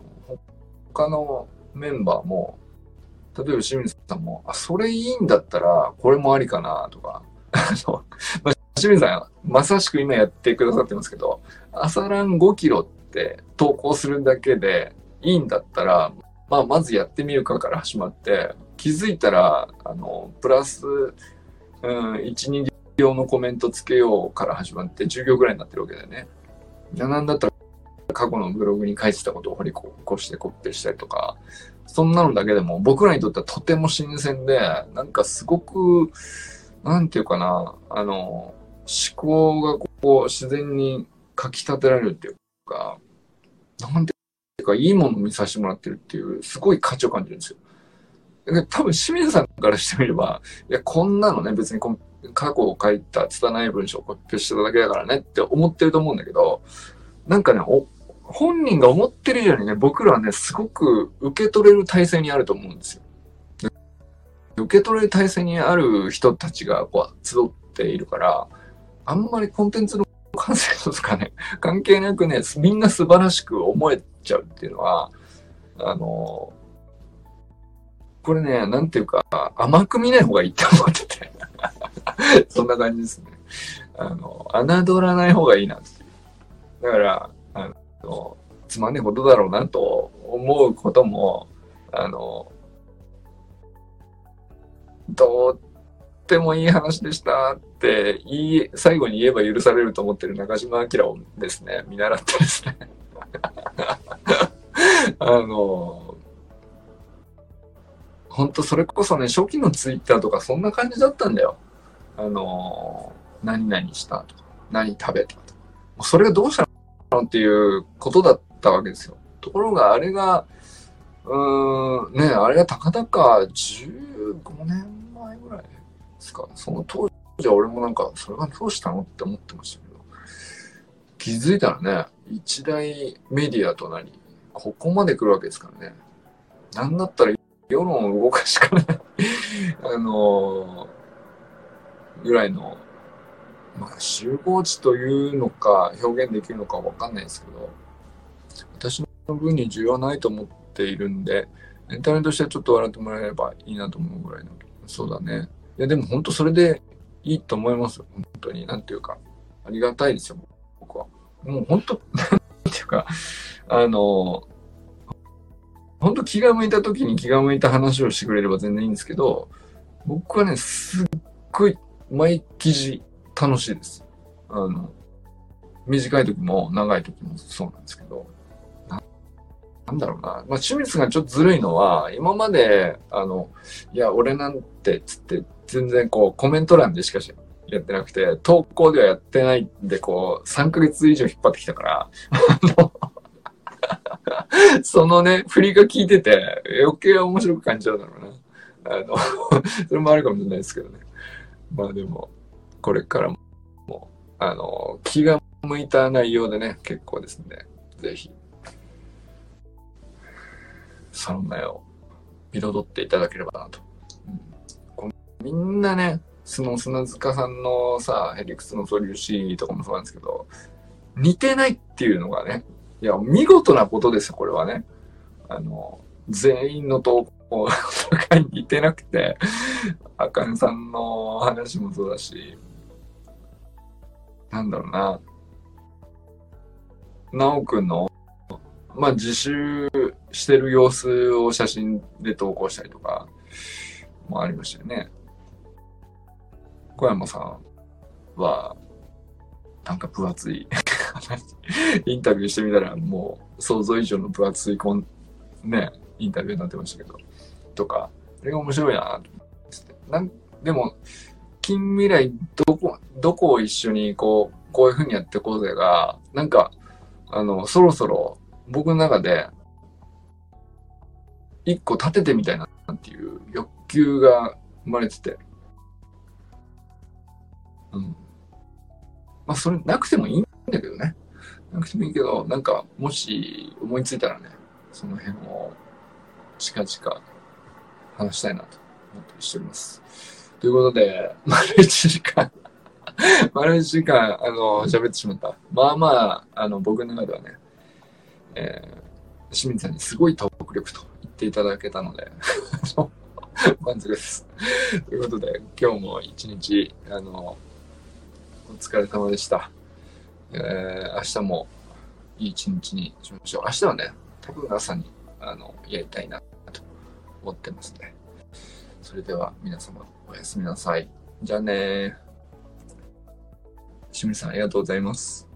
他のメンバーも、例えば清水さんも、あ、それいいんだったら、これもありかな、とか、まあ、清水さん、まさしく今やってくださってますけど、朝ラン5キロって投稿するだけでいいんだったら、まあ、まずやってみるかから始まって、気づいたら、あの、プラス、うん、1、2用のコメントつけようから始まって10行ぐらいになってるわけだよね。なんだったら過去のブログに書いてたことを掘り起こしてコピペしたりとか、そんなのだけでも僕らにとってはとても新鮮で、なんかすごく、なんていうかな、あの、思考がこう自然に書き立てられるっていうか、なんていうかいいものを見させてもらってるっていう、すごい価値を感じるんですよ。多分清水さんからしてみれば、いや、こんなのね、別にこ過去を書いた拙い文章をコピペしてただけだからねって思ってると思うんだけど、なんかね、本人が思ってる以上にね、僕らはね、すごく受け取れる体制にあると思うんですよ。受け取れる体制にある人たちがこう集っているから、あんまりコンテンツの完成度とかね、関係なくね、みんな素晴らしく思えちゃうっていうのは、あの、これね、なんていうか、甘く見ない方がいいって思ってて。そんな感じですね。あの、侮らない方がいいなってだから、あの、つまんねえことだろうなと思うことも、あの、とってもいい話でしたって言い、最後に言えば許されると思ってる中島明をですね、見習ってですね あの、本当それこそね、初期のツイッターとかそんな感じだったんだよ。あの、何々したとか、何食べたとか。それがどうしたっていうことだったわけですよ。ところが、あれが、うーん、ね、あれがたかだか15年前ぐらいですか。その当時は俺もなんか、それがどうしたのって思ってましたけど、気づいたらね、一大メディアとなり、ここまで来るわけですからね。なんだったら世論を動かしかないあのーぐらいのまあ、集合値というのか、表現できるのかわかんないですけど、私の分に需要はないと思っているんで、エンタメとしてはちょっと笑ってもらえればいいなと思うぐらいの。そうだね。いや、でも本当それでいいと思いますよ。本当に。なんていうか。ありがたいですよ、僕は。もう本当、なんていうか、あの、本当気が向いた時に気が向いた話をしてくれれば全然いいんですけど、僕はね、すっごい毎記事楽しいです。あの、短い時も長い時もそうなんですけど、なんだろうな。まあ、清水がちょっとずるいのは、今まで、あの、いや、俺なんて、つって、全然こう、コメント欄でしかしやってなくて、投稿ではやってないんで、こう、3ヶ月以上引っ張ってきたから、そのね、振りが効いてて、余計面白く感じちゃうだろうな。あの それもあるかもしれないですけどね。まあでも、これからも、あの、気が向いた内容でね、結構ですね、ぜひ、その目を彩っていただければなと。うん、みんなね、その砂塚さんのさ、ヘリクスの素粒子とかもそうなんですけど、似てないっていうのがね、いや、見事なことですよ、これはね。あの、全員の投稿が 似てなくて、あかんさんの話もそうだし、なんだろうな、なおくんの、まあ、自習してる様子を写真で投稿したりとか、もありましたよね。小山さんは、なんか分厚い インタビューしてみたら、もう想像以上の分厚いこん、ね、インタビューになってましたけど、とか、あれが面白いなと思って。なんでも、近未来どこ、どこを一緒にこう、こういう風にやっていこうぜが、なんか、あの、そろそろ僕の中で、一個立ててみたいなっていう欲求が生まれてて。うん。まあ、それなくてもいいんだけどね。なくてもいいけど、なんか、もし思いついたらね、その辺を近々話したいなと思ったりしております。ということで、丸1時間 丸1時間、あの、喋ってしまった。まあまあ、あの、僕の中ではね、えー、清水さんにすごいトーク力と言っていただけたので 満足です。ということで、今日も一日、あの、お疲れ様でした。えー、明日もいい一日にしましょう。明日はね、多分朝に、あの、やりたいなと思ってますね。それでは皆様おやすみなさい。じゃあね清水さんありがとうございます。